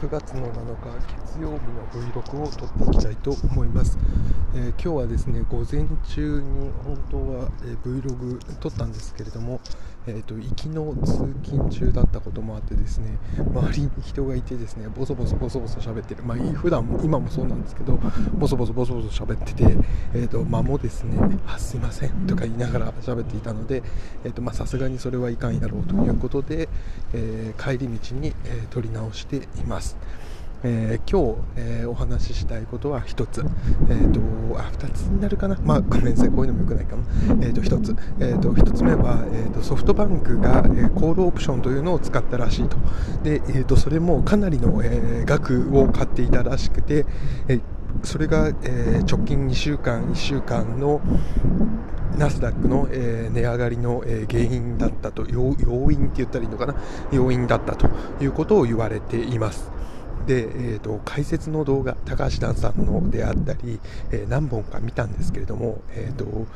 9月の7日月曜日の Vlog を撮っていきたいと思います、えー、今日はですね午前中に本当は、えー、Vlog 撮ったんですけれども、えーと、行きの通勤中だったこともあってですね周りに人がいてですねボソボソボソボソ喋ってるまあ普段も今もそうなんですけどボソボソボソボソ喋っててえ、ー、と間もですねあすいませんとか言いながら喋っていたので、さすがにそれはいかんやろうということで、えー、帰り道に、え撮り直しています。えー、今日、えー、お話ししたいことは1つ、えーと、あ2つになるかな、まあ、ごめんなさい、こういうのもよくないかな、えーと、1つ、えーと、1つ目は、えー、とソフトバンクが、えー、コールオプションというのを使ったらしいと、でえー、とそれもかなりの、えー、額を買っていたらしくて、えー、それが、えー、直近2週間、1週間のナスダックの、えー、値上がりの、えー、原因だったと要因って言ったらいいのかな？要因だったということを言われています。で、えーと、解説の動画高橋蘭さんのであったり、えー、何本か見たんですけれども、えーと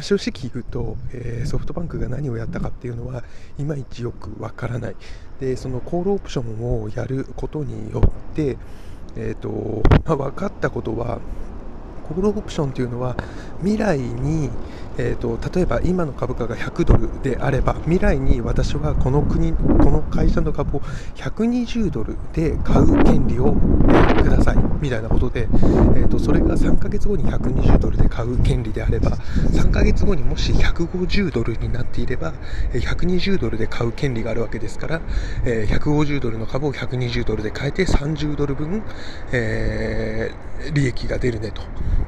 正直言うと、えー、ソフトバンクが何をやったかっていうのはいまいちよくわからない。でそのコールオプションをやることによって、えーとまあ、分かったことはコールオプションというのは未来に、えーと、例えば今の株価が100ドルであれば未来に私はこの国この会社の株を120ドルで買う権利を、えー、くださいみたいなことで、えーと、それが3ヶ月後に120ドルで買う権利であれば3ヶ月後にもし150ドルになっていれば120ドルで買う権利があるわけですから、えー、150ドルの株を120ドルで買えて30ドル分、えー、利益が出るねと。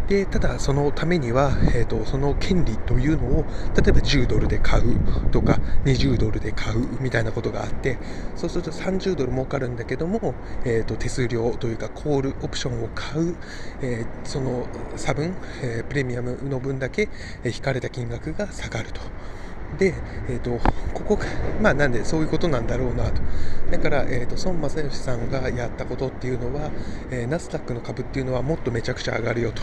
でただそのためには、えーと、その権利というのを例えば10ドルで買うとか20ドルで買うみたいなことがあってそうすると30ドル儲かるんだけども、えーと、手数料というかコールオプションを買う、えー、その差分、えー、プレミアムの分だけ引かれた金額が下がると。で、えーと、ここまあなんでそういうことなんだろうなとだから、えーと、孫正義さんがやったことっていうのは、えー、ナスダックの株っていうのはもっとめちゃくちゃ上がるよと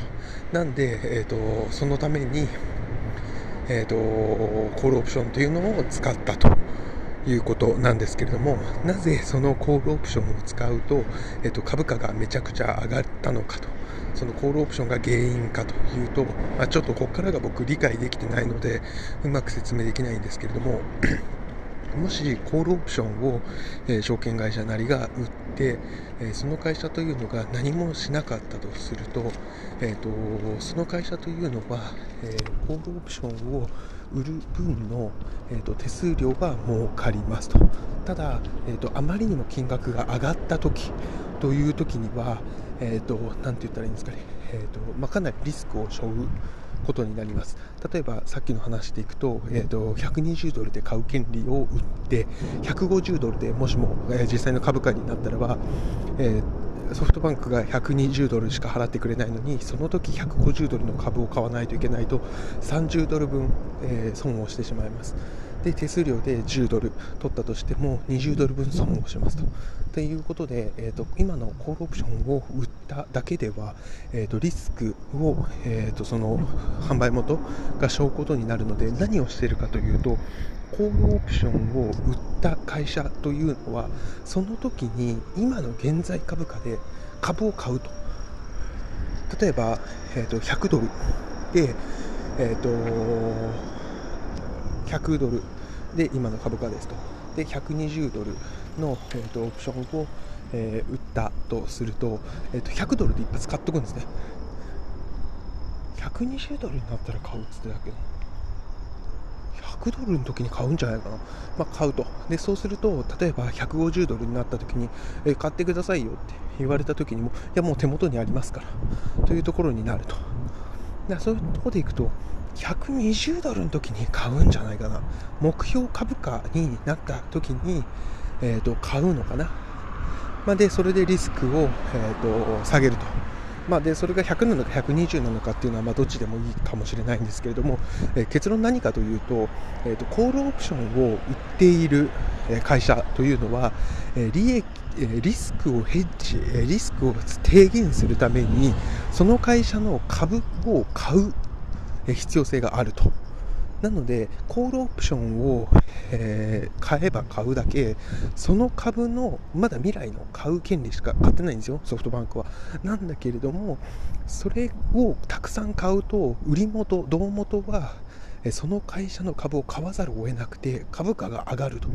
なんで、えーと、そのために、えー、とコールオプションというのを使ったということなんですけれどもなぜそのコールオプションを使うと,、えー、と株価がめちゃくちゃ上がったのかと。そのコールオプションが原因かというと、まあ、ちょっとここからが僕理解できてないのでうまく説明できないんですけれどももしコールオプションを、え、証券会社なりが売って、え、その会社というのが何もしなかったとすると,、えーと、その会社というのは、え、コールオプションを売る分の、えーと、手数料が儲かりますと。ただ、えーと、あまりにも金額が上がった時という時には、えー、となんて言ったらいいんですかね、えーとまあ、かなりリスクを背負う。ことになります。例えばさっきの話でいくと,、えーと、120ドルで買う権利を売って150ドルでもしも、えー、実際の株価になったらば、えー、ソフトバンクが120ドルしか払ってくれないのにその時150ドルの株を買わないといけないと30ドル分、えー、損をしてしまいます。で手数料で10ドル取ったとしても20ドル分損をしますと。ということで、えーと、今のコールオプションを売っただけでは、えーと、リスクを、えーと、その販売元が背負うことになるので何をしているかというとコールオプションを売った会社というのはその時に今の現在株価で株を買うと例えば、えー、と100ドルで、えー、と100ドルで今の株価ですと。で120ドルの、えーと、オプションを、えー、売ったとすると,、えーと、100ドルで一発買っとくんですね。120ドルになったら買うっつってたけど100ドルの時に買うんじゃないかな、まあ、買うと。でそうすると例えば150ドルになった時に、えー、買ってくださいよって言われた時にもいやもう手元にありますから。というところになると。そういうところでいくと120ドルの時に買うんじゃないかな。目標株価になった時に、えーと、買うのかな、まあ、でそれでリスクを、えーと、下げると、まあ、でそれが100なのか120なのかっていうのは、まあ、どっちでもいいかもしれないんですけれども、えー、結論何かというと,、えーと、コールオプションを売っている会社というのは、えー、利益リスクをヘッジリスクを低減するためにその会社の株を買う必要性があるとなので、コールオプションを、えー、買えば買うだけ、その株の、まだ未来の買う権利しか買ってないんですよ、ソフトバンクは。なんだけれども、それをたくさん買うと、売り元、胴元は、その会社の株を買わざるを得なくて、株価が上がると。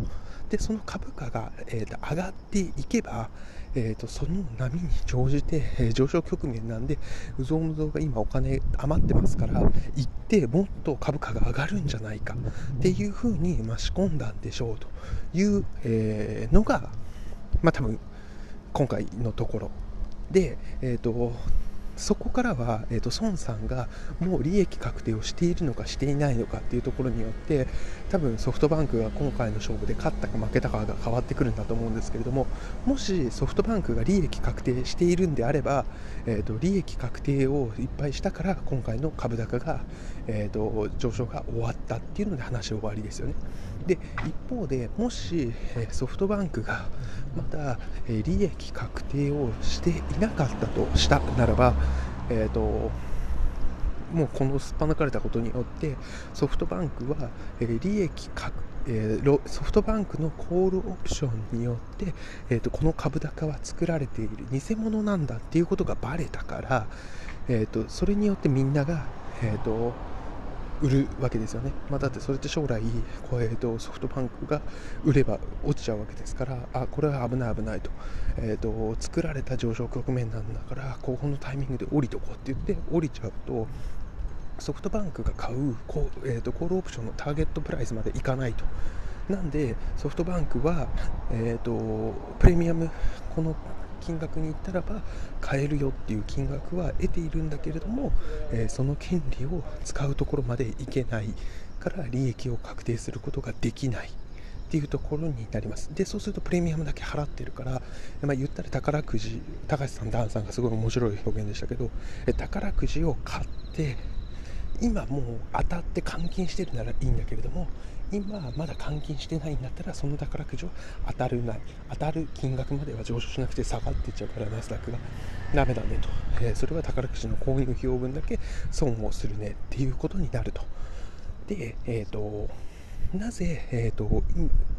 で、その株価が、えー、上がっていけば、えーと、その波に乗じて、えー、上昇局面なんで、うぞうむぞうが今お金余ってますから、行ってもっと株価が上がるんじゃないかっていうふうに、まあ、仕込んだんでしょうという、えー、のが、まあ多分今回のところで、えーとそこからは、えーと、孫さんがもう利益確定をしているのかしていないのかっていうところによって多分ソフトバンクが今回の勝負で勝ったか負けたかが変わってくるんだと思うんですけれどももしソフトバンクが利益確定しているんであれば、えーと、利益確定をいっぱいしたから今回の株高が、えーと、上昇が終わったっていうので話終わりですよね。で一方でもし、ソフトバンクがまだ、利益確定をしていなかったとしたならばえーと、もうこのすっぱ抜かれたことによってソフトバンクは、利益か、えー、ソフトバンクのコールオプションによって、えーと、この株高は作られている偽物なんだっていうことがバレたから、えーとそれによってみんなが、えー、と売るわけですよね、まあ、だってそれって将来こう、えーと、ソフトバンクが売れば落ちちゃうわけですからあこれは危ない危ないと,、えーと、作られた上昇局面なんだからここのタイミングで降りとこうって言って降りちゃうとソフトバンクが買うコ,、えーと、コールオプションのターゲットプライスまでいかないと。なんでソフトバンクは、えーとプレミアムこの金額に言ったらば買えるよっていう金額は得ているんだけれども、えー、その権利を使うところまでいけないから利益を確定することができないっていうところになります。でそうするとプレミアムだけ払ってるから、まあ、言ったら宝くじ高橋さんダンさんがすごい面白い表現でしたけど宝くじを買って今もう当たって換金してるならいいんだけれども今まだ換金してないんだったらその宝くじは当たるない。当たる金額までは上昇しなくて下がっていっちゃうからナスダックが。ダメだねと、えー、それは宝くじの購入費用分だけ損をするねっていうことになると。でえっ、ー、となぜ、えーと、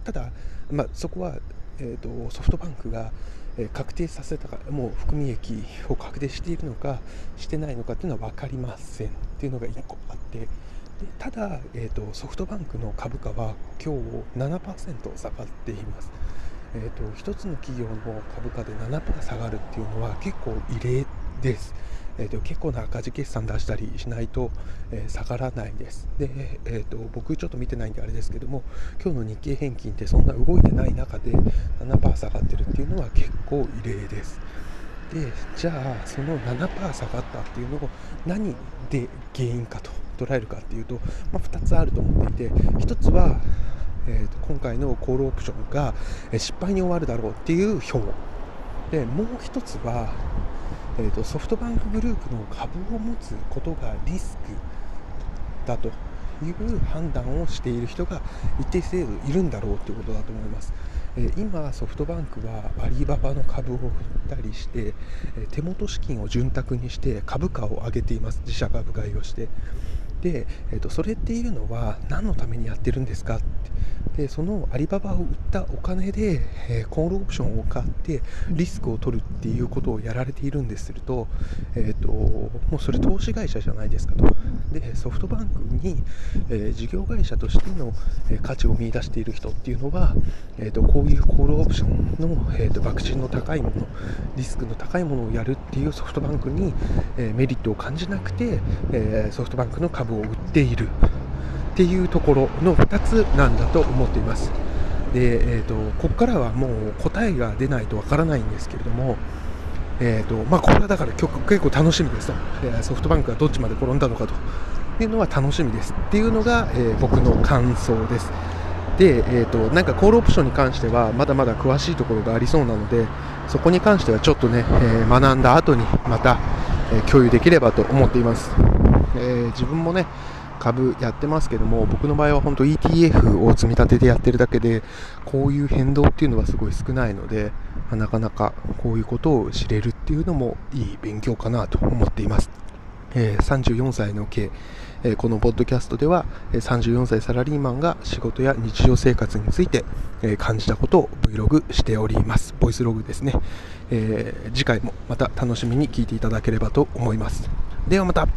ただ、まあ、そこは、えーとソフトバンクがえ確定させたかもう含み益を確定しているのかしてないのかっていうのは分かりませんっていうのが1個あって。ただ、えーと、ソフトバンクの株価は今日7%下がっています、えーと、と1つの企業の株価で7%下がるっていうのは結構異例ですえーと、結構な赤字決算出したりしないと、えー、下がらないです。で、えーと、僕ちょっと見てないんであれですけども、今日の日経平均ってそんな動いてない中で7%下がってるっていうのは結構異例です。で、じゃあその7%下がったっていうのを何で原因かと捉えるかっていうと、まあ、2つあると思っていて、1つは、えーと、今回のコールオプションが失敗に終わるだろうっていう表でもう1つはえーと、ソフトバンクグループの株を持つことがリスクだという判断をしている人が一定程度いるんだろうということだと思います。今、ソフトバンクはアリババの株を売ったりして、手元資金を潤沢にして株価を上げています、自社株買いをして。で、えーと、それっていうのは何のためにやってるんですかでそのアリババを売ったお金で、えー、コールオプションを買ってリスクを取るっていうことをやられているんですると,、えーと、もうそれ投資会社じゃないですかと。でソフトバンクに、えー、事業会社としての、えー、価値を見出している人っていうのは、えーと、こういうコールオプションの、えーと、爆心の高いものリスクの高いものをやるっていうソフトバンクに、えメリットを感じなくて、えソフトバンクの株を売っているっていうところの2つなんだと思っています。で、えーと、ここからはもう答えが出ないとわからないんですけれども、えーとまあ、これはだから結構楽しみですと、えソフトバンクがどっちまで転んだのかというのは楽しみですっていうのが、えー、僕の感想です。で、えーと、なんかコールオプションに関してはまだまだ詳しいところがありそうなのでそこに関してはちょっとね、えー、学んだ後にまた、えー、共有できればと思っています。えー、自分もね株やってますけども僕の場合は本当 ETF を積み立てでやってるだけでこういう変動っていうのはすごい少ないのでなかなかこういうことを知れるっていうのもいい勉強かなと思っています、えー、34歳の経えこのポッドキャストでは34歳サラリーマンが仕事や日常生活について感じたことを Vlog しております。ボイスログですね。えー、次回もまた楽しみに聞いていただければと思います。ではまた